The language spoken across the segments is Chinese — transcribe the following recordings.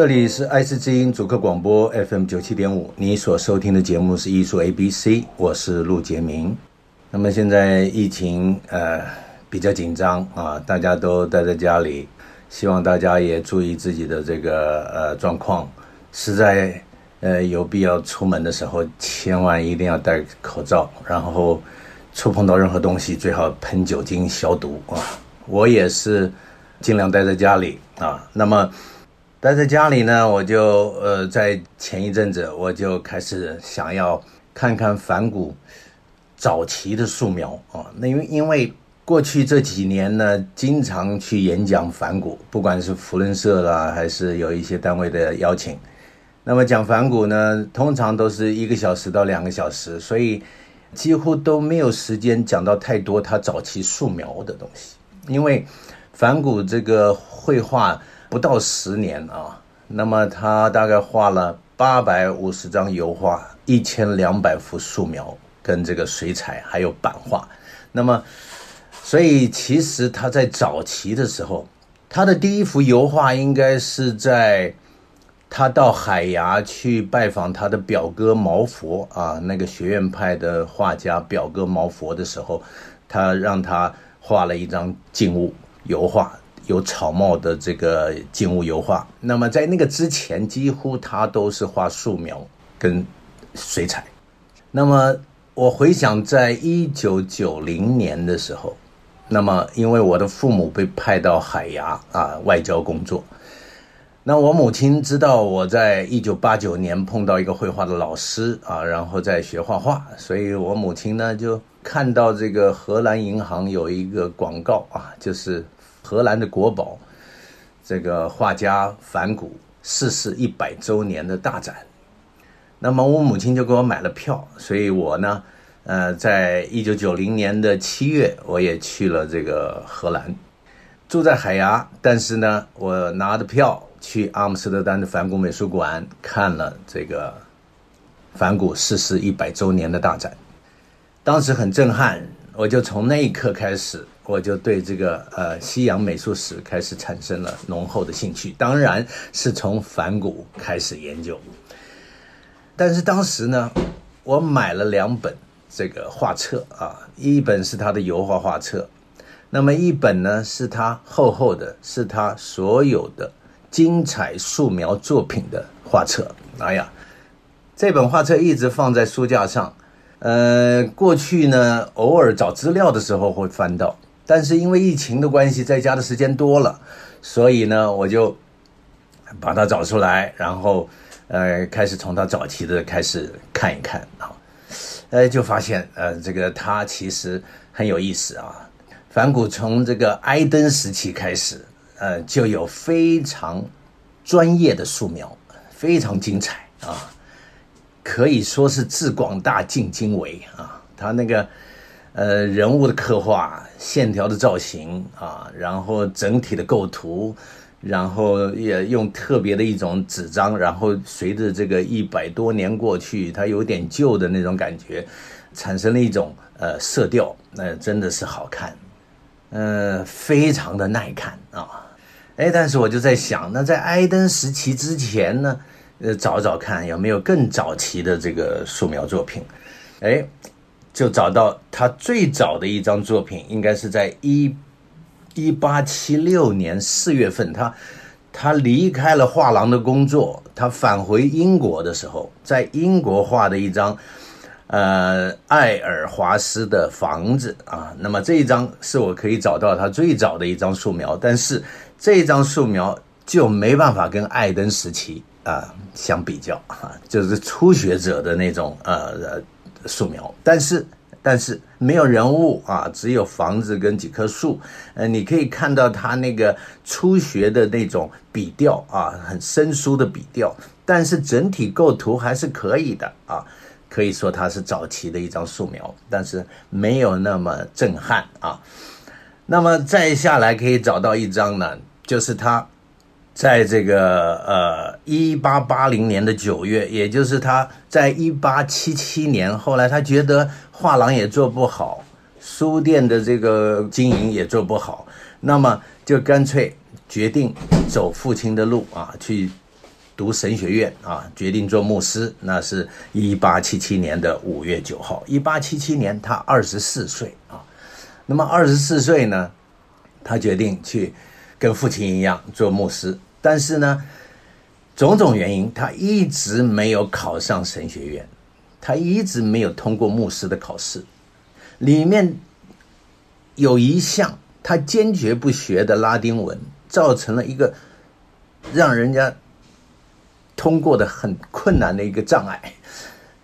这里是爱思之音主客广播 FM 九七点五，你所收听的节目是艺术 A B C，我是陆杰明。那么现在疫情呃。比较紧张啊，大家都待在家里，希望大家也注意自己的这个呃状况。实在呃有必要出门的时候，千万一定要戴口罩，然后触碰到任何东西最好喷酒精消毒啊。我也是尽量待在家里啊。那么待在家里呢，我就呃在前一阵子我就开始想要看看梵谷早期的素描啊。那因为因为过去这几年呢，经常去演讲梵谷，不管是福伦社啦，还是有一些单位的邀请。那么讲梵谷呢，通常都是一个小时到两个小时，所以几乎都没有时间讲到太多他早期素描的东西。因为梵谷这个绘画不到十年啊，那么他大概画了八百五十张油画，一千两百幅素描，跟这个水彩还有版画，那么。所以，其实他在早期的时候，他的第一幅油画应该是在他到海牙去拜访他的表哥毛佛啊，那个学院派的画家表哥毛佛的时候，他让他画了一张静物油画，有草帽的这个静物油画。那么在那个之前，几乎他都是画素描跟水彩。那么我回想，在一九九零年的时候。那么，因为我的父母被派到海牙啊外交工作，那我母亲知道我在一九八九年碰到一个绘画的老师啊，然后在学画画，所以我母亲呢就看到这个荷兰银行有一个广告啊，就是荷兰的国宝，这个画家梵谷逝世一百周年的大展，那么我母亲就给我买了票，所以我呢。呃，在一九九零年的七月，我也去了这个荷兰，住在海牙。但是呢，我拿着票去阿姆斯特丹的梵谷美术馆看了这个梵谷逝世一百周年的大展，当时很震撼。我就从那一刻开始，我就对这个呃西洋美术史开始产生了浓厚的兴趣。当然是从梵谷开始研究。但是当时呢，我买了两本。这个画册啊，一本是他的油画画册，那么一本呢是他厚厚的，是他所有的精彩素描作品的画册。哎呀，这本画册一直放在书架上，呃，过去呢偶尔找资料的时候会翻到，但是因为疫情的关系，在家的时间多了，所以呢我就把它找出来，然后呃开始从他早期的开始看一看啊。呃，就发现，呃，这个他其实很有意思啊。梵谷从这个埃登时期开始，呃，就有非常专业的素描，非常精彩啊，可以说是至广大尽精微啊。他那个，呃，人物的刻画、线条的造型啊，然后整体的构图。然后也用特别的一种纸张，然后随着这个一百多年过去，它有点旧的那种感觉，产生了一种呃色调，那、真的是好看，呃，非常的耐看啊。哎，但是我就在想，那在埃登时期之前呢，呃，找找看有没有更早期的这个素描作品，哎，就找到他最早的一张作品，应该是在一。一八七六年四月份，他他离开了画廊的工作，他返回英国的时候，在英国画的一张，呃，爱尔华斯的房子啊。那么这一张是我可以找到他最早的一张素描，但是这张素描就没办法跟艾登时期啊相比较啊，就是初学者的那种呃素描。但是但是没有人物啊，只有房子跟几棵树。呃，你可以看到他那个初学的那种笔调啊，很生疏的笔调，但是整体构图还是可以的啊。可以说它是早期的一张素描，但是没有那么震撼啊。那么再下来可以找到一张呢，就是他在这个呃一八八零年的九月，也就是他在一八七七年，后来他觉得画廊也做不好，书店的这个经营也做不好，那么就干脆决定走父亲的路啊，去。读神学院啊，决定做牧师。那是一八七七年的五月九号。一八七七年，他二十四岁啊。那么二十四岁呢，他决定去跟父亲一样做牧师。但是呢，种种原因，他一直没有考上神学院，他一直没有通过牧师的考试。里面有一项他坚决不学的拉丁文，造成了一个让人家。通过的很困难的一个障碍，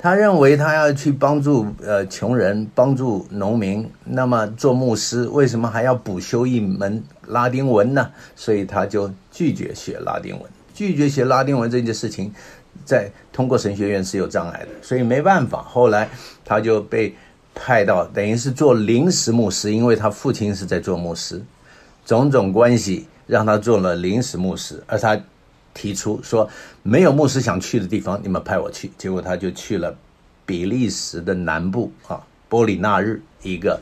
他认为他要去帮助呃穷人，帮助农民，那么做牧师为什么还要补修一门拉丁文呢？所以他就拒绝学拉丁文，拒绝学拉丁文这件事情，在通过神学院是有障碍的，所以没办法。后来他就被派到等于是做临时牧师，因为他父亲是在做牧师，种种关系让他做了临时牧师，而他。提出说没有牧师想去的地方，你们派我去。结果他就去了比利时的南部啊，波里纳日一个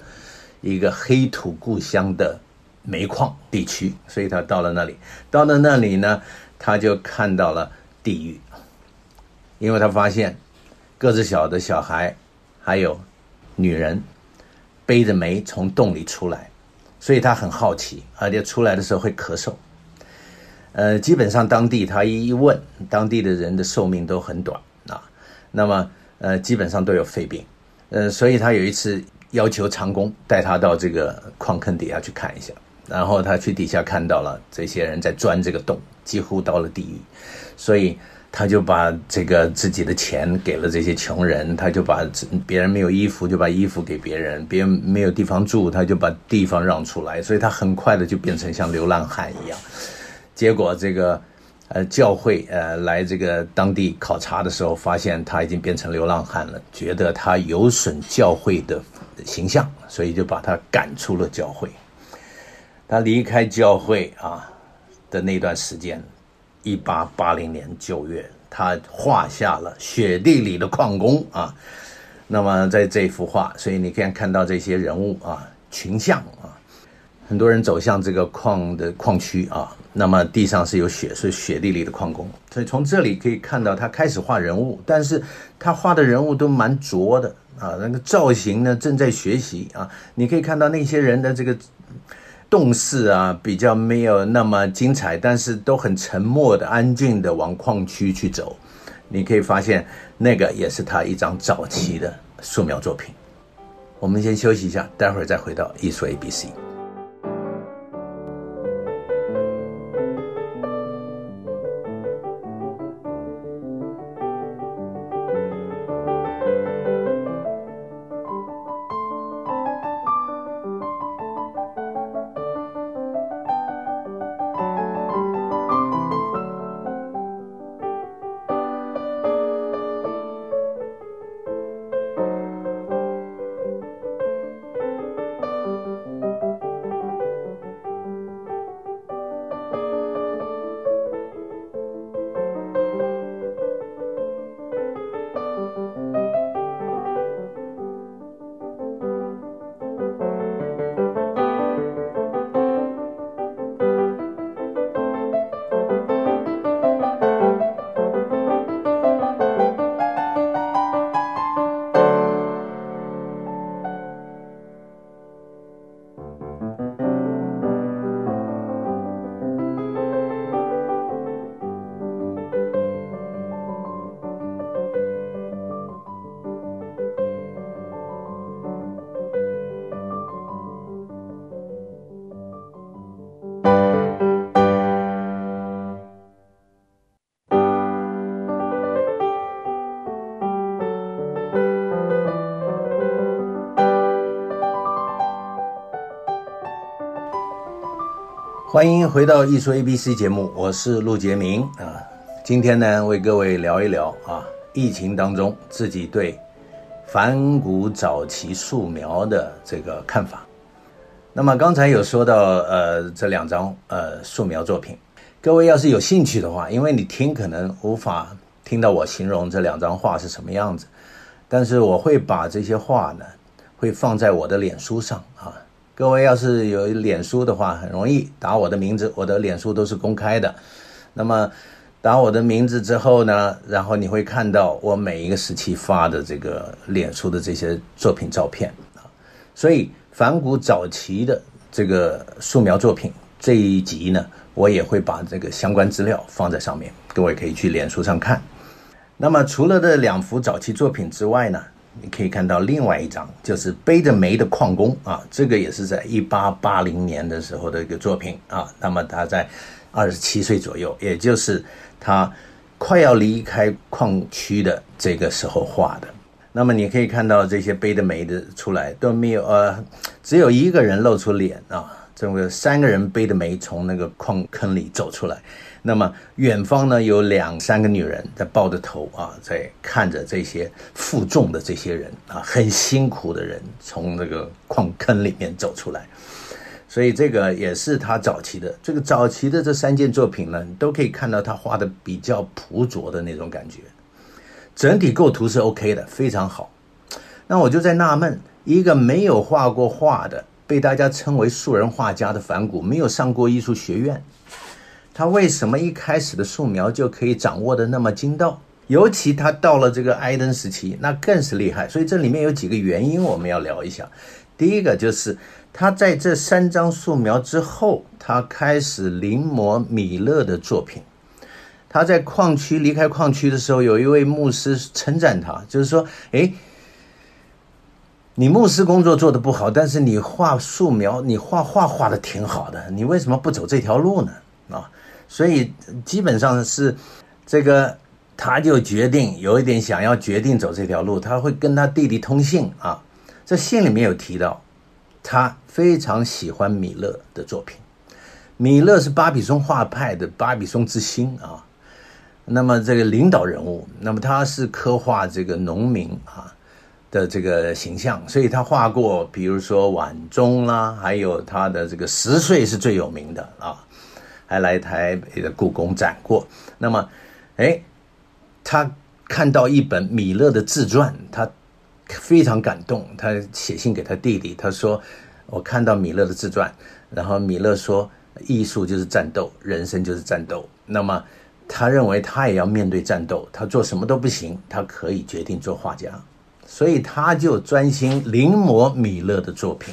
一个黑土故乡的煤矿地区。所以他到了那里，到了那里呢，他就看到了地狱，因为他发现个子小的小孩还有女人背着煤从洞里出来，所以他很好奇，而且出来的时候会咳嗽。呃，基本上当地他一一问，当地的人的寿命都很短啊。那么，呃，基本上都有肺病。呃，所以他有一次要求长工带他到这个矿坑底下去看一下。然后他去底下看到了这些人在钻这个洞，几乎到了地狱。所以他就把这个自己的钱给了这些穷人，他就把别人没有衣服就把衣服给别人，别人没有地方住他就把地方让出来。所以他很快的就变成像流浪汉一样。结果这个，呃，教会呃来这个当地考察的时候，发现他已经变成流浪汉了，觉得他有损教会的形象，所以就把他赶出了教会。他离开教会啊的那段时间，一八八零年九月，他画下了雪地里的矿工啊。那么在这幅画，所以你可以看到这些人物啊，群像啊。很多人走向这个矿的矿区啊，那么地上是有雪，是雪地里的矿工。所以从这里可以看到，他开始画人物，但是他画的人物都蛮拙的啊，那个造型呢正在学习啊。你可以看到那些人的这个动势啊，比较没有那么精彩，但是都很沉默的、安静的往矿区去走。你可以发现，那个也是他一张早期的素描作品。我们先休息一下，待会儿再回到艺术 ABC。欢迎回到艺术 ABC 节目，我是陆杰明啊。今天呢，为各位聊一聊啊，疫情当中自己对梵谷早期素描的这个看法。那么刚才有说到呃这两张呃素描作品，各位要是有兴趣的话，因为你听可能无法听到我形容这两张画是什么样子，但是我会把这些画呢会放在我的脸书上啊。各位要是有脸书的话，很容易打我的名字，我的脸书都是公开的。那么打我的名字之后呢，然后你会看到我每一个时期发的这个脸书的这些作品照片啊。所以梵谷早期的这个素描作品这一集呢，我也会把这个相关资料放在上面，各位可以去脸书上看。那么除了这两幅早期作品之外呢，你可以看到另外一张，就是背着煤的矿工啊，这个也是在一八八零年的时候的一个作品啊。那么他在二十七岁左右，也就是他快要离开矿区的这个时候画的。那么你可以看到这些背着煤的出来都没有呃，只有一个人露出脸啊，这么三个人背着煤从那个矿坑里走出来。那么远方呢，有两三个女人在抱着头啊，在看着这些负重的这些人啊，很辛苦的人从那个矿坑里面走出来，所以这个也是他早期的这个早期的这三件作品呢，你都可以看到他画的比较朴拙的那种感觉，整体构图是 OK 的，非常好。那我就在纳闷，一个没有画过画的，被大家称为素人画家的梵谷，没有上过艺术学院。他为什么一开始的素描就可以掌握的那么精到？尤其他到了这个艾登时期，那更是厉害。所以这里面有几个原因，我们要聊一下。第一个就是他在这三张素描之后，他开始临摹米勒的作品。他在矿区离开矿区的时候，有一位牧师称赞他，就是说：“诶，你牧师工作做得不好，但是你画素描，你画画画的挺好的，你为什么不走这条路呢？”啊。所以基本上是这个，他就决定有一点想要决定走这条路，他会跟他弟弟通信啊。这信里面有提到，他非常喜欢米勒的作品。米勒是巴比松画派的巴比松之星啊，那么这个领导人物，那么他是刻画这个农民啊的这个形象，所以他画过，比如说晚钟啦，还有他的这个十岁是最有名的啊。还来台北的故宫展过。那么，哎，他看到一本米勒的自传，他非常感动。他写信给他弟弟，他说：“我看到米勒的自传，然后米勒说，艺术就是战斗，人生就是战斗。那么，他认为他也要面对战斗，他做什么都不行，他可以决定做画家，所以他就专心临摹米勒的作品。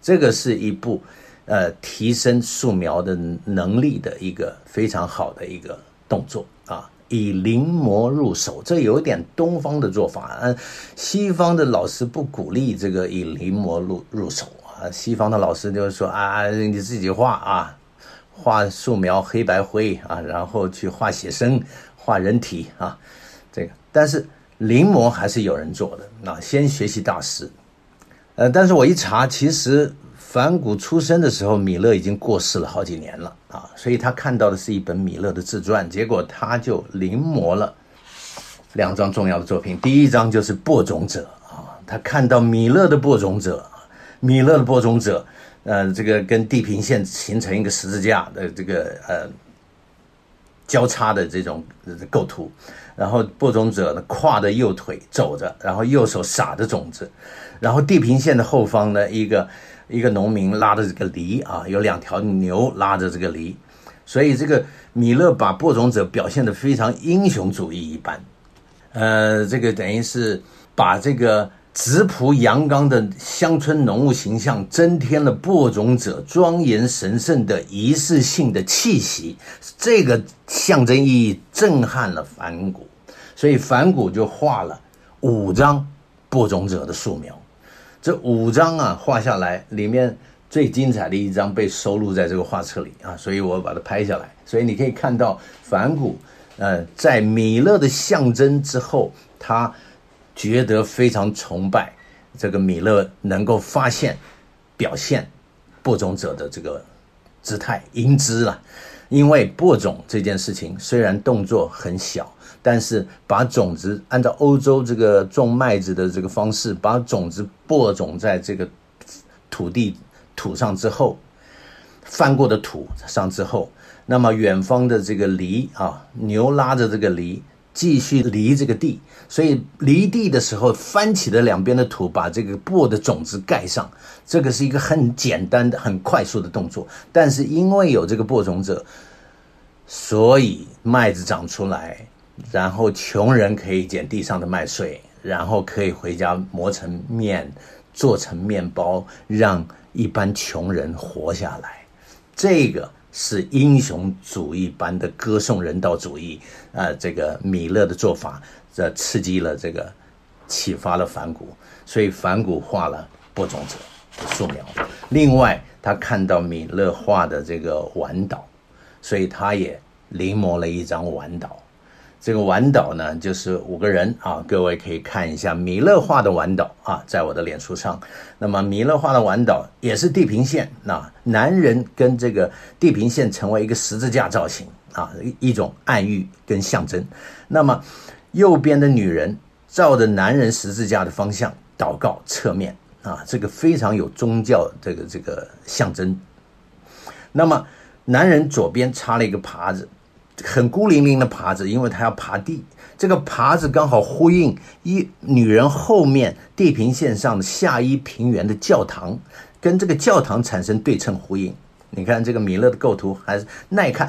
这个是一部。”呃，提升素描的能力的一个非常好的一个动作啊，以临摹入手，这有点东方的做法。嗯，西方的老师不鼓励这个以临摹入入手啊，西方的老师就是说啊，你自己画啊，画素描黑白灰啊，然后去画写生、画人体啊，这个。但是临摹还是有人做的，那先学习大师。呃，但是我一查，其实。梵谷出生的时候，米勒已经过世了好几年了啊，所以他看到的是一本米勒的自传，结果他就临摹了两张重要的作品。第一张就是《播种者》啊，他看到米勒的《播种者》，米勒的《播种者》，呃，这个跟地平线形成一个十字架的这个呃交叉的这种构图，然后播种者呢跨着右腿走着，然后右手撒着种子，然后地平线的后方呢一个。一个农民拉着这个犁啊，有两条牛拉着这个犁，所以这个米勒把播种者表现得非常英雄主义一般，呃，这个等于是把这个质朴阳刚的乡村农务形象增添了播种者庄严神圣的仪式性的气息，这个象征意义震撼了梵谷，所以梵谷就画了五张播种者的素描。这五张啊画下来，里面最精彩的一张被收录在这个画册里啊，所以我把它拍下来。所以你可以看到梵谷，呃，在米勒的象征之后，他觉得非常崇拜这个米勒能够发现、表现播种者的这个姿态英姿了。因为播种这件事情虽然动作很小，但是把种子按照欧洲这个种麦子的这个方式，把种子播种在这个土地土上之后，翻过的土上之后，那么远方的这个犁啊，牛拉着这个犁。继续犁这个地，所以犁地的时候翻起的两边的土，把这个播的种子盖上。这个是一个很简单的、很快速的动作。但是因为有这个播种者，所以麦子长出来，然后穷人可以捡地上的麦穗，然后可以回家磨成面，做成面包，让一般穷人活下来。这个。是英雄主义般的歌颂人道主义，呃，这个米勒的做法，这刺激了这个，启发了梵谷，所以梵谷画了播种者的素描。另外，他看到米勒画的这个晚岛，所以他也临摹了一张晚岛。这个晚岛呢，就是五个人啊，各位可以看一下弥勒画的晚岛啊，在我的脸书上。那么弥勒画的晚岛也是地平线，那男人跟这个地平线成为一个十字架造型啊，一种暗喻跟象征。那么右边的女人照着男人十字架的方向祷告侧面啊，这个非常有宗教这个这个象征。那么男人左边插了一个耙子。很孤零零的耙子，因为他要耙地。这个耙子刚好呼应一女人后面地平线上的下伊平原的教堂，跟这个教堂产生对称呼应。你看这个米勒的构图还是耐看，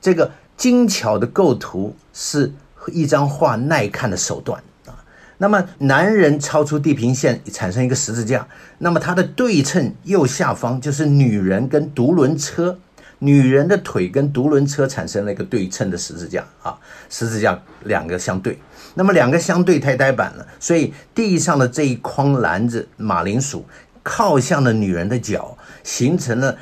这个精巧的构图是一张画耐看的手段啊。那么男人超出地平线产生一个十字架，那么它的对称右下方就是女人跟独轮车。女人的腿跟独轮车产生了一个对称的十字架啊，十字架两个相对，那么两个相对太呆板了，所以地上的这一筐篮子马铃薯靠向了女人的脚，形成了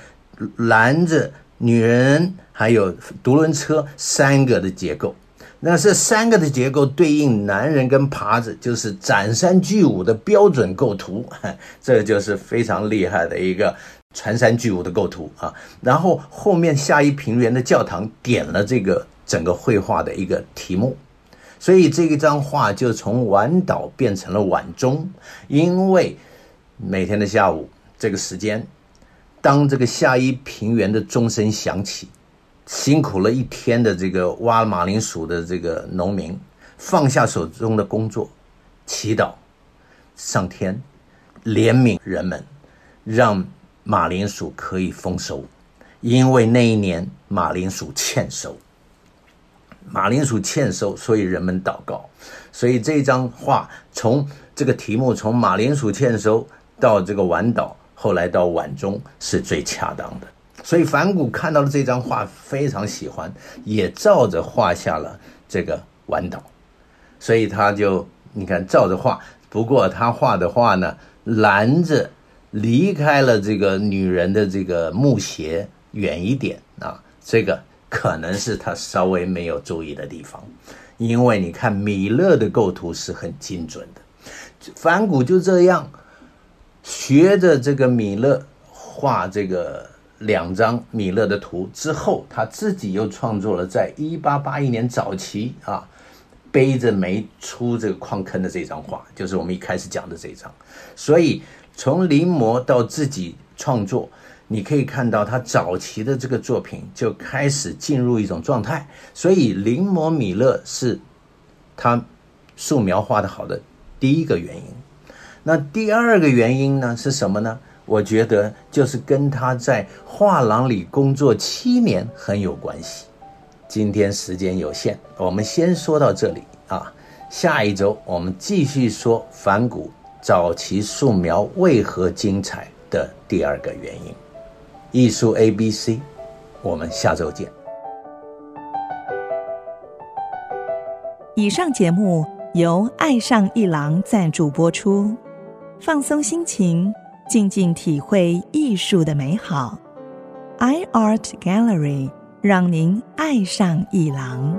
篮子、女人还有独轮车三个的结构。那这三个的结构对应男人跟耙子，就是斩山巨舞的标准构图，这就是非常厉害的一个。穿山巨物的构图啊，然后后面夏伊平原的教堂点了这个整个绘画的一个题目，所以这一张画就从晚岛变成了晚钟，因为每天的下午这个时间，当这个夏伊平原的钟声响起，辛苦了一天的这个挖马铃薯的这个农民放下手中的工作，祈祷上天怜悯人们，让。马铃薯可以丰收，因为那一年马铃薯欠收。马铃薯欠收，所以人们祷告。所以这张画从这个题目从马铃薯欠收到这个晚岛，后来到晚钟是最恰当的。所以梵谷看到了这张画，非常喜欢，也照着画下了这个晚岛。所以他就你看照着画，不过他画的画呢，拦着。离开了这个女人的这个木鞋远一点啊，这个可能是他稍微没有注意的地方，因为你看米勒的构图是很精准的，梵谷就这样学着这个米勒画这个两张米勒的图之后，他自己又创作了在一八八一年早期啊背着煤出这个矿坑的这张画，就是我们一开始讲的这张，所以。从临摹到自己创作，你可以看到他早期的这个作品就开始进入一种状态，所以临摹米勒是他素描画得好的第一个原因。那第二个原因呢是什么呢？我觉得就是跟他在画廊里工作七年很有关系。今天时间有限，我们先说到这里啊，下一周我们继续说反骨。早期素描为何精彩的第二个原因，艺术 A B C，我们下周见。以上节目由爱上艺廊赞助播出，放松心情，静静体会艺术的美好。iArt Gallery 让您爱上艺廊。